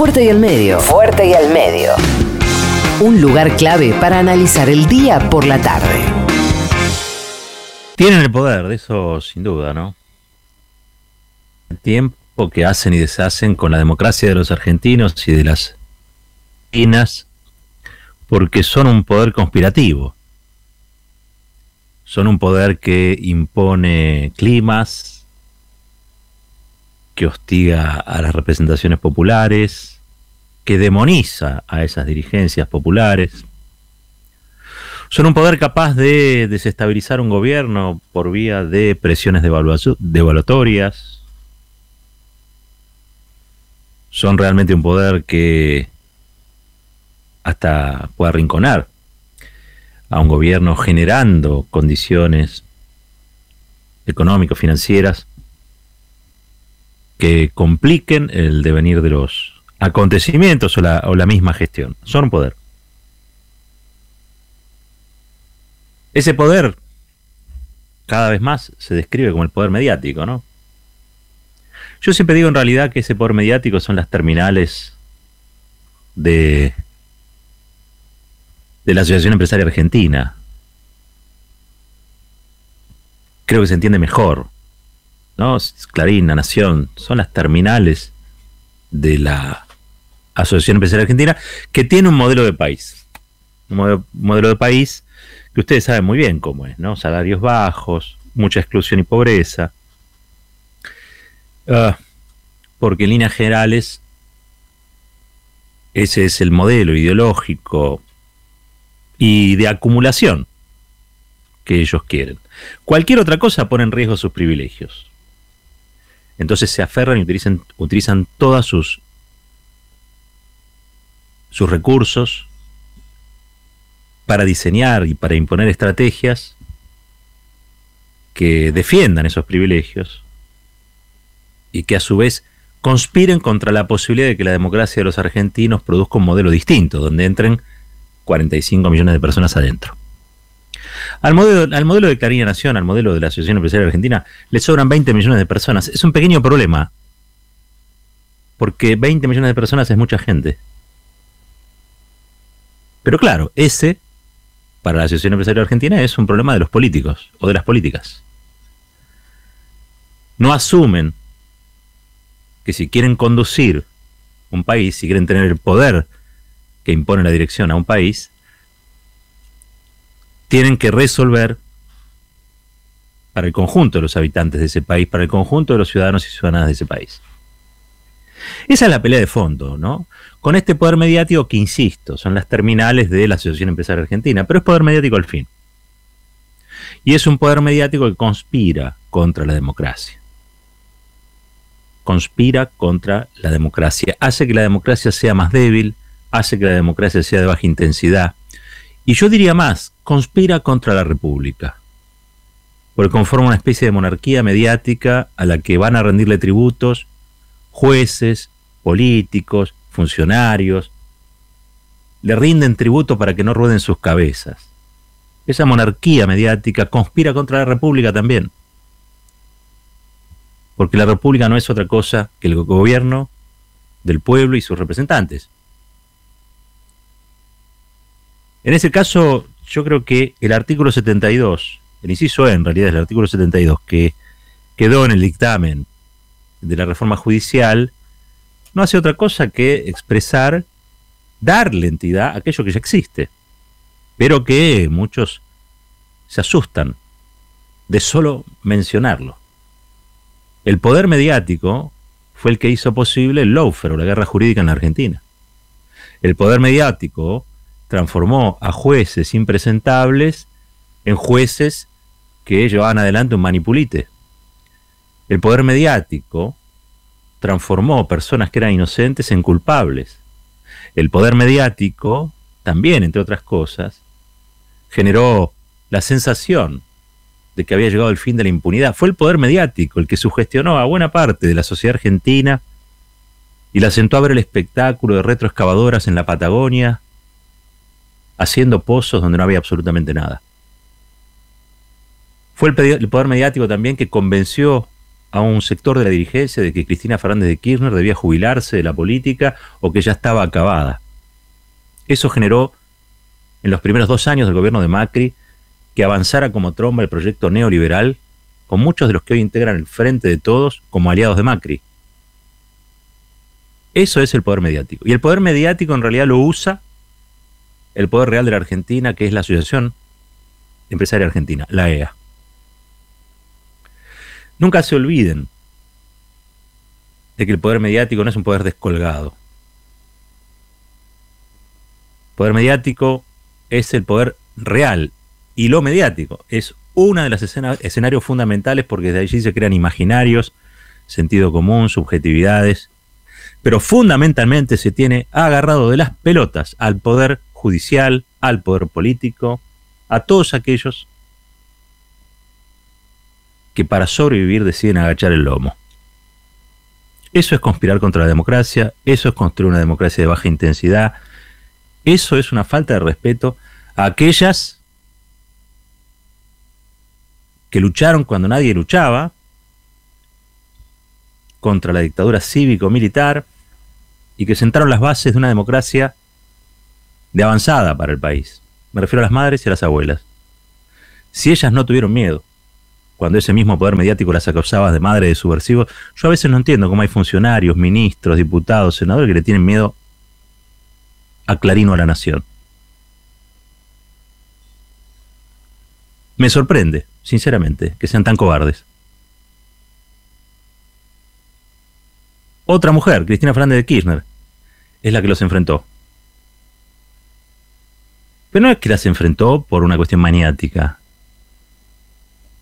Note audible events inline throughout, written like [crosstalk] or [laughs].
Fuerte y al medio. Fuerte y al medio. Un lugar clave para analizar el día por la tarde. Tienen el poder, de eso sin duda, ¿no? El tiempo que hacen y deshacen con la democracia de los argentinos y de las argentinas, porque son un poder conspirativo. Son un poder que impone climas, que hostiga a las representaciones populares, que demoniza a esas dirigencias populares. Son un poder capaz de desestabilizar un gobierno por vía de presiones devaluatorias. Son realmente un poder que hasta puede arrinconar a un gobierno generando condiciones económico-financieras que compliquen el devenir de los acontecimientos o la, misma gestión. Son un poder. Ese poder cada vez más se describe como el poder mediático, ¿no? Yo siempre digo en realidad que ese poder mediático son las terminales de, de la Asociación Empresaria Argentina. Creo que se entiende mejor. Clarín, La Nación, son las terminales de la Asociación Empresarial Argentina, que tiene un modelo de país. Un modelo, de país que ustedes saben muy bien cómo es, ¿no? Salarios bajos, mucha exclusión y pobreza. Ah, porque en líneas generales ese es el modelo ideológico y de acumulación que ellos quieren. Cualquier otra cosa pone en riesgo sus privilegios. Entonces se aferran y utilizan, utilizan todos sus, sus recursos para diseñar y para imponer estrategias que defiendan esos privilegios y que a su vez conspiren contra la posibilidad de que la democracia de los argentinos produzca un modelo distinto, donde entren 45 millones de personas adentro. Al modelo, al modelo de Clarín Nación, al modelo de la Asociación Empresarial Argentina, le sobran 20 millones de personas. Es un pequeño problema, porque 20 millones de personas es mucha gente. Pero claro, ese, para la Asociación Empresarial Argentina, es un problema de los políticos o de las políticas. No asumen que si quieren conducir un país, si quieren tener el poder que impone la dirección a un país, tienen que resolver para el conjunto de los habitantes de ese país, para el conjunto de los ciudadanos y ciudadanas de ese país. Esa es la pelea de fondo, ¿no? Con este poder mediático que, insisto, son las terminales de la Asociación Empresaria Argentina, pero es poder mediático al fin. Y es un poder mediático que conspira contra la democracia. Conspira contra la democracia. Hace que la democracia sea más débil, hace que la democracia sea de baja intensidad, y yo diría más, conspira contra la República, porque conforma una especie de monarquía mediática a la que van a rendirle tributos jueces, políticos, funcionarios, le rinden tributo para que no rueden sus cabezas. Esa monarquía mediática conspira contra la República también. Porque la República no es otra cosa que el gobierno del pueblo y sus representantes. En ese caso, yo creo que el artículo 72, el inciso E en realidad es el artículo 72, que quedó en el dictamen de la reforma judicial, no hace otra cosa que expresar, darle entidad a aquello que ya existe, pero que muchos se asustan de solo mencionarlo. El poder mediático fue el que hizo posible el lawfare o la guerra jurídica en la Argentina. El poder mediático transformó a jueces impresentables en jueces que llevaban adelante un manipulite. El poder mediático transformó personas que eran inocentes en culpables. El poder mediático, también, entre otras cosas, generó la sensación de que había llegado el fin de la impunidad. Fue el poder mediático el que sugestionó a buena parte de la sociedad argentina y la sentó a ver el espectáculo de retroexcavadoras en la Patagonia haciendo pozos donde no había absolutamente nada. Fue el, poder mediático también que convenció a un sector de la dirigencia de que Cristina Fernández de Kirchner debía jubilarse de la política o que ya estaba acabada. Eso generó en los primeros dos años del gobierno de Macri que avanzara como tromba el proyecto neoliberal con muchos de los que hoy integran el Frente de Todos como aliados de Macri. Eso es el poder mediático. Y el poder mediático en realidad lo usa el poder real de la Argentina, que es la Asociación Empresaria Argentina, la EA. Nunca se olviden de que el poder mediático no es un poder descolgado. El poder mediático es el poder real y lo mediático es una de las escenarios fundamentales porque desde allí se crean imaginarios, sentido común, subjetividades, pero fundamentalmente se tiene agarrado de las pelotas al poder judicial, al poder político, a todos aquellos que para sobrevivir deciden agachar el lomo. Eso es conspirar contra la democracia, eso es construir una democracia de baja intensidad, eso es una falta de respeto a aquellas que lucharon cuando nadie luchaba contra la dictadura cívico-militar y que sentaron las bases de una democracia de avanzada para el país. Me refiero a las madres y a las abuelas. Si ellas no tuvieron miedo, cuando ese mismo poder mediático las acusaba de madre de subversivos, yo a veces no entiendo cómo hay funcionarios, ministros, diputados, senadores que le tienen miedo a Clarino a la nación. Me sorprende, sinceramente, que sean tan cobardes. Otra mujer, Cristina Fernández de Kirchner, es la que los enfrentó. Pero no es que las enfrentó por una cuestión maniática.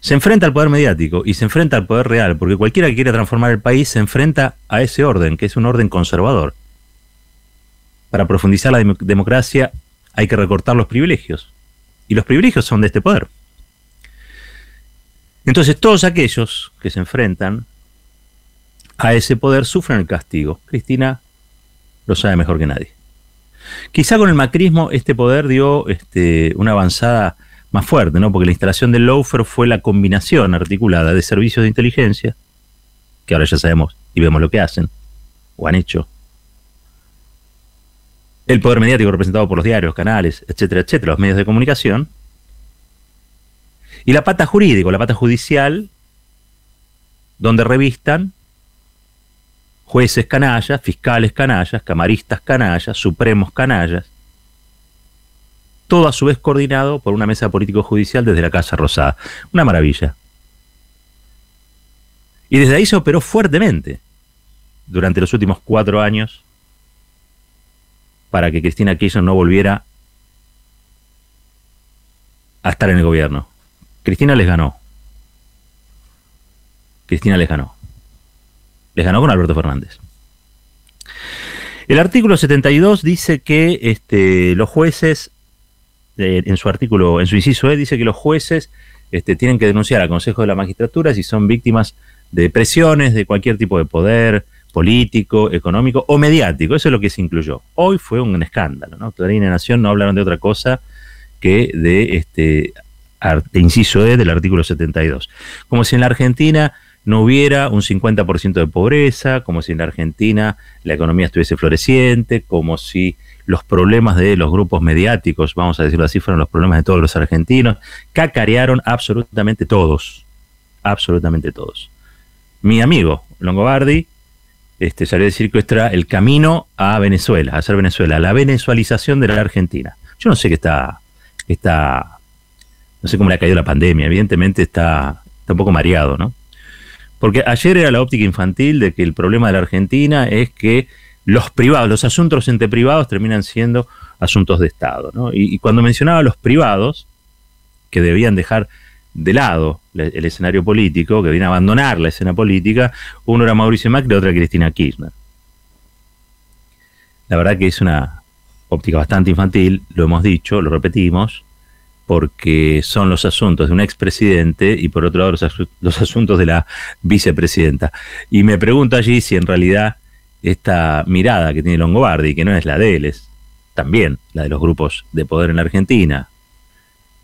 Se enfrenta al poder mediático y se enfrenta al poder real, porque cualquiera que quiera transformar el país se enfrenta a ese orden, que es un orden conservador. Para profundizar la democracia hay que recortar los privilegios. Y los privilegios son de este poder. Entonces todos aquellos que se enfrentan a ese poder sufren el castigo. Cristina lo sabe mejor que nadie. Quizá con el macrismo este poder dio este, una avanzada más fuerte, ¿no? Porque la instalación del Lawfare fue la combinación articulada de servicios de inteligencia, que ahora ya sabemos y vemos lo que hacen, o han hecho. El poder mediático representado por los diarios, canales, etcétera, etcétera, los medios de comunicación. Y la pata jurídica, la pata judicial, donde revistan jueces canallas, fiscales canallas, camaristas canallas, supremos canallas, todo a su vez coordinado por una mesa político-judicial desde la Casa Rosada. Una maravilla. Y desde ahí se operó fuertemente durante los últimos cuatro años para que Cristina Kirchner no volviera a estar en el gobierno. Cristina les ganó. Cristina les ganó. Les ganó con Alberto Fernández. El artículo 72 dice que este, los jueces, eh, en su artículo, en su inciso E, dice que los jueces este, tienen que denunciar al Consejo de la Magistratura si son víctimas de presiones de cualquier tipo de poder político, económico o mediático. Eso es lo que se incluyó. Hoy fue un escándalo, ¿no? Clarín y Nación no hablaron de otra cosa que de este inciso E del artículo 72. Como si en la Argentina no hubiera un 50% de pobreza, como si en la Argentina la economía estuviese floreciente, como si los problemas de los grupos mediáticos, vamos a decirlo así, fueron los problemas de todos los argentinos, cacarearon absolutamente todos, absolutamente todos. Mi amigo Longobardi este, salió a decir que era el camino a Venezuela, a hacer Venezuela, la venezualización de la Argentina. Yo no sé qué está, está, no sé cómo le ha caído la pandemia, evidentemente está, está un poco mareado, ¿no? Porque ayer era la óptica infantil de que el problema de la Argentina es que los privados, los asuntos entre privados terminan siendo asuntos de Estado. Y, cuando mencionaba a los privados, que debían dejar de lado el, escenario político, que debían abandonar la escena política, uno era Mauricio Macri y otra Cristina Kirchner. La verdad que es una óptica bastante infantil, lo hemos dicho, lo repetimos, porque son los asuntos de un expresidente y por otro lado los, asuntos de la vicepresidenta. Y me pregunto allí si en realidad esta mirada que tiene Longobardi, que no es la de él, es también la de los grupos de poder en la Argentina,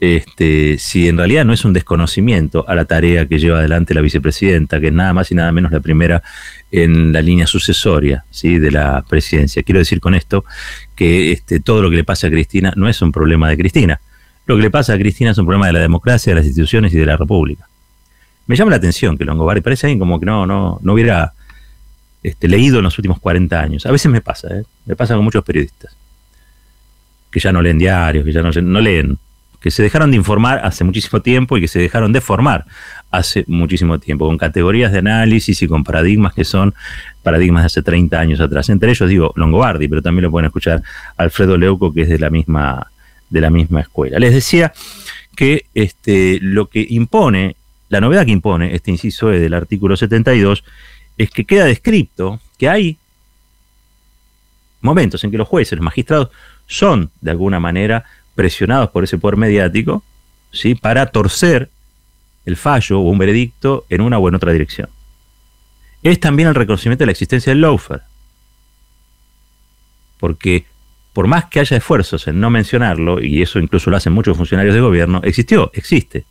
este, si en realidad no es un desconocimiento a la tarea que lleva adelante la vicepresidenta, que es nada más y nada menos la primera en la línea sucesoria ¿sí? de la presidencia. Quiero decir con esto que este, todo lo que le pasa a Cristina no es un problema de Cristina. Lo que le pasa a Cristina es un problema de la democracia, de las instituciones y de la República. Me llama la atención que Longobardi parece alguien como que no, no, no hubiera este, leído en los últimos 40 años. A veces me pasa, ¿eh? me pasa con muchos periodistas que ya no leen diarios, que ya no, no leen que se dejaron de informar hace muchísimo tiempo y que se dejaron de formar hace muchísimo tiempo, con categorías de análisis y con paradigmas que son paradigmas de hace 30 años atrás. Entre ellos digo Longobardi, pero también lo pueden escuchar Alfredo Leuco, que es de la misma, de la misma escuela. Les decía que este, lo que impone, la novedad que impone este inciso E del artículo 72, es que queda descrito que hay momentos en que los jueces, los magistrados, son de alguna manera presionados por ese poder mediático, ¿sí? para torcer el fallo o un veredicto en una o en otra dirección. Es también el reconocimiento de la existencia del lawfare. Porque por más que haya esfuerzos en no mencionarlo, y eso incluso lo hacen muchos funcionarios de gobierno, existió, existe.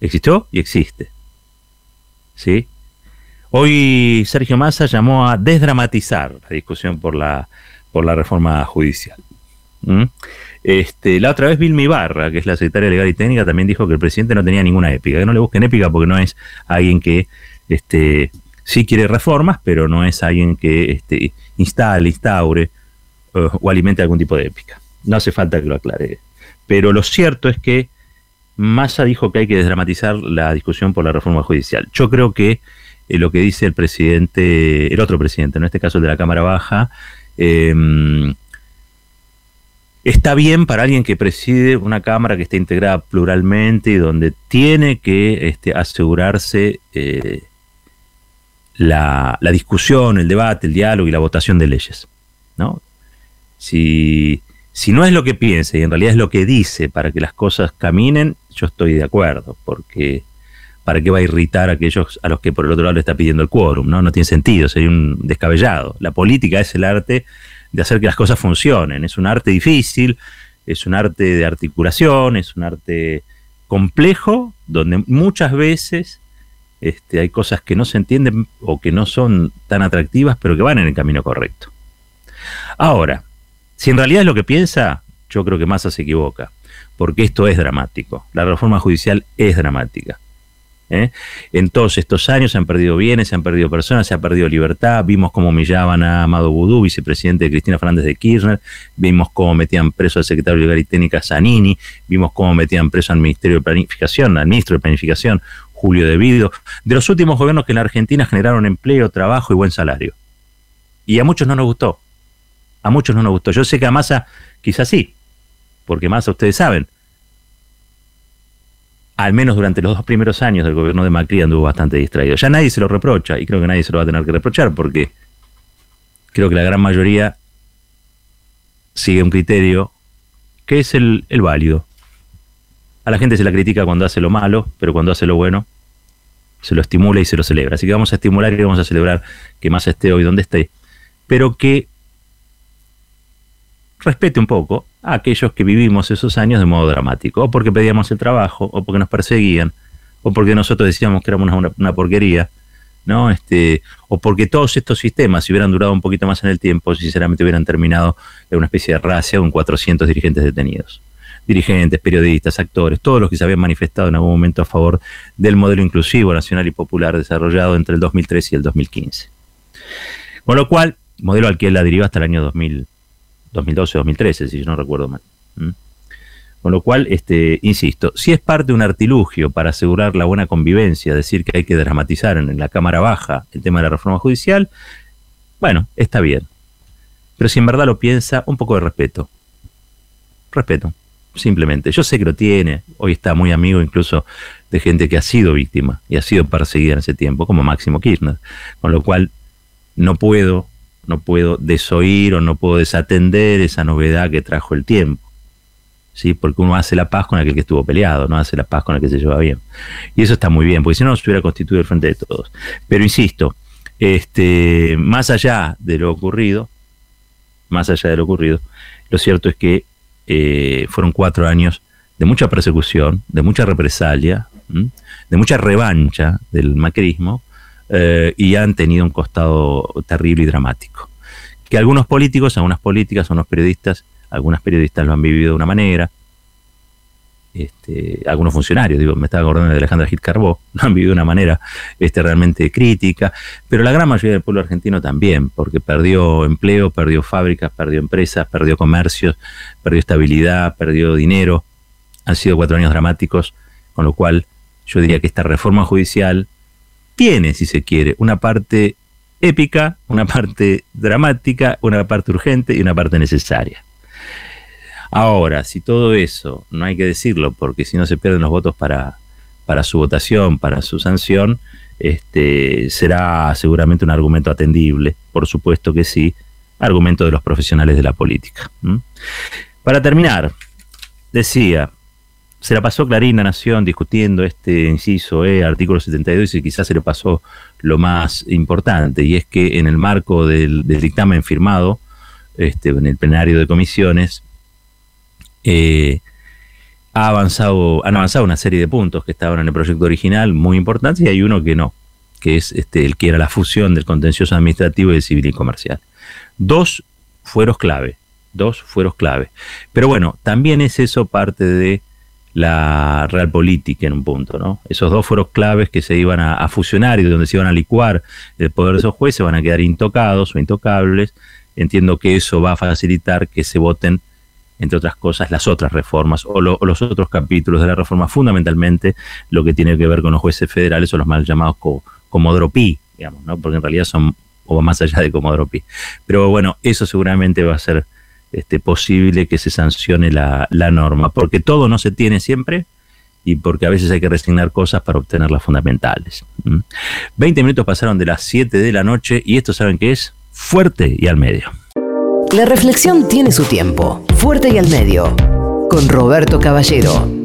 Existió y existe. ¿Sí? Hoy Sergio Massa llamó a desdramatizar la discusión por la, por la reforma judicial. ¿Mm? Este, la otra vez Vilma Ibarra, que es la secretaria legal y técnica, también dijo que el presidente no tenía ninguna épica, que no le busquen épica porque no es alguien que este, sí quiere reformas, pero no es alguien que este, instale, instaure uh, o alimente algún tipo de épica. No hace falta que lo aclare. Pero lo cierto es que Massa dijo que hay que desdramatizar la discusión por la reforma judicial. Yo creo que eh, lo que dice el presidente, el otro presidente, en este caso el de la Cámara Baja, eh, está bien para alguien que preside una Cámara que esté integrada pluralmente y donde tiene que este, asegurarse eh, la, discusión, el debate, el diálogo y la votación de leyes. ¿no? Si, no es lo que piensa y en realidad es lo que dice para que las cosas caminen, yo estoy de acuerdo, porque ¿para qué va a irritar a aquellos a los que por el otro lado le está pidiendo el quórum? ¿no? no tiene sentido, sería un descabellado. La política es el arte de hacer que las cosas funcionen. Es un arte difícil, es un arte de articulación, es un arte complejo, donde muchas veces este, hay cosas que no se entienden o que no son tan atractivas, pero que van en el camino correcto. Ahora, si en realidad es lo que piensa, yo creo que Massa se equivoca, porque esto es dramático. La reforma judicial es dramática. ¿eh? En todos estos años se han perdido bienes, se han perdido personas, se ha perdido libertad. Vimos cómo humillaban a Amado Boudou, vicepresidente de Cristina Fernández de Kirchner. Vimos cómo metían preso al secretario legal y técnica Zanini. Vimos cómo metían preso al Ministerio de Planificación, al ministro de Planificación, Julio Devido. De los últimos gobiernos que en la Argentina generaron empleo, trabajo y buen salario. Y a muchos no nos gustó. A muchos no nos gustó. Yo sé que a Massa quizás sí, porque Massa ustedes saben, al menos durante los dos primeros años del gobierno de Macri anduvo bastante distraído. Ya nadie se lo reprocha y creo que nadie se lo va a tener que reprochar porque creo que la gran mayoría sigue un criterio que es el, válido. A la gente se la critica cuando hace lo malo, pero cuando hace lo bueno, se lo estimula y se lo celebra. Así que vamos a estimular y vamos a celebrar que más esté hoy donde esté, pero que respete un poco a aquellos que vivimos esos años de modo dramático, o porque pedíamos el trabajo, o porque nos perseguían, o porque nosotros decíamos que éramos una, porquería, ¿no? Este, o porque todos estos sistemas, si hubieran durado un poquito más en el tiempo, sinceramente hubieran terminado en una especie de racia con 400 dirigentes detenidos. Dirigentes, periodistas, actores, todos los que se habían manifestado en algún momento a favor del modelo inclusivo, nacional y popular desarrollado entre el 2013 y el 2015. Con lo cual, modelo al que él adhirió hasta el año 2000, 2012-2013, si yo no recuerdo mal. Con lo cual, este, insisto, si es parte de un artilugio para asegurar la buena convivencia, decir que hay que dramatizar en la Cámara Baja el tema de la reforma judicial, bueno, está bien. Pero si en verdad lo piensa, un poco de respeto. Respeto, simplemente. Yo sé que lo tiene, hoy está muy amigo incluso de gente que ha sido víctima y ha sido perseguida en ese tiempo, como Máximo Kirchner. Con lo cual, no puedo no puedo desoír o no puedo desatender esa novedad que trajo el tiempo. ¿Sí? Porque uno hace la paz con aquel que estuvo peleado, no hace la paz con el que se lleva bien. Y eso está muy bien, porque si no, se hubiera constituido el frente de todos. Pero insisto, este, más allá de lo ocurrido, más allá de lo ocurrido, lo cierto es que eh, fueron cuatro años de mucha persecución, de mucha represalia, de mucha revancha del macrismo, eh, y han tenido un costado terrible y dramático. Que algunos políticos, algunas políticas, algunos periodistas, algunas periodistas lo han vivido de una manera, este, algunos funcionarios, digo, me estaba acordando de Alejandra Gil Carbó, [laughs] lo han vivido de una manera este, realmente crítica, pero la gran mayoría del pueblo argentino también, porque perdió empleo, perdió fábricas, perdió empresas, perdió comercios, perdió estabilidad, perdió dinero. Han sido cuatro años dramáticos, con lo cual yo diría que esta reforma judicial tiene, si se quiere, una parte épica, una parte dramática, una parte urgente y una parte necesaria. Ahora, si todo eso, no hay que decirlo, porque si no se pierden los votos para, para su votación, para su sanción, este, será seguramente un argumento atendible, por supuesto que sí, argumento de los profesionales de la política. Para terminar, decía, se la pasó Clarina Nación discutiendo este inciso E, artículo 72, y quizás se le pasó lo más importante, y es que en el marco del, dictamen firmado este, en el plenario de comisiones, eh, ha avanzado, han avanzado una serie de puntos que estaban en el proyecto original muy importantes y hay uno que no, que es este, el que era la fusión del contencioso administrativo y del civil y comercial. Dos fueros clave, dos fueros clave. Pero bueno, también es eso parte de la real política en un punto, ¿no? Esos dos fueros claves que se iban a, fusionar y donde se iban a licuar el poder de esos jueces van a quedar intocados o intocables. Entiendo que eso va a facilitar que se voten entre otras cosas, las otras reformas o, los otros capítulos de la reforma, fundamentalmente lo que tiene que ver con los jueces federales o los mal llamados comodropi, digamos, ¿no? porque en realidad son o más allá de comodropi. Pero bueno, eso seguramente va a ser este, posible que se sancione la, norma, porque todo no se tiene siempre y porque a veces hay que resignar cosas para obtener las fundamentales. 20 minutos pasaron de las 7 de la noche y esto saben que es fuerte y al medio. La reflexión tiene su tiempo, fuerte y al medio, con Roberto Caballero.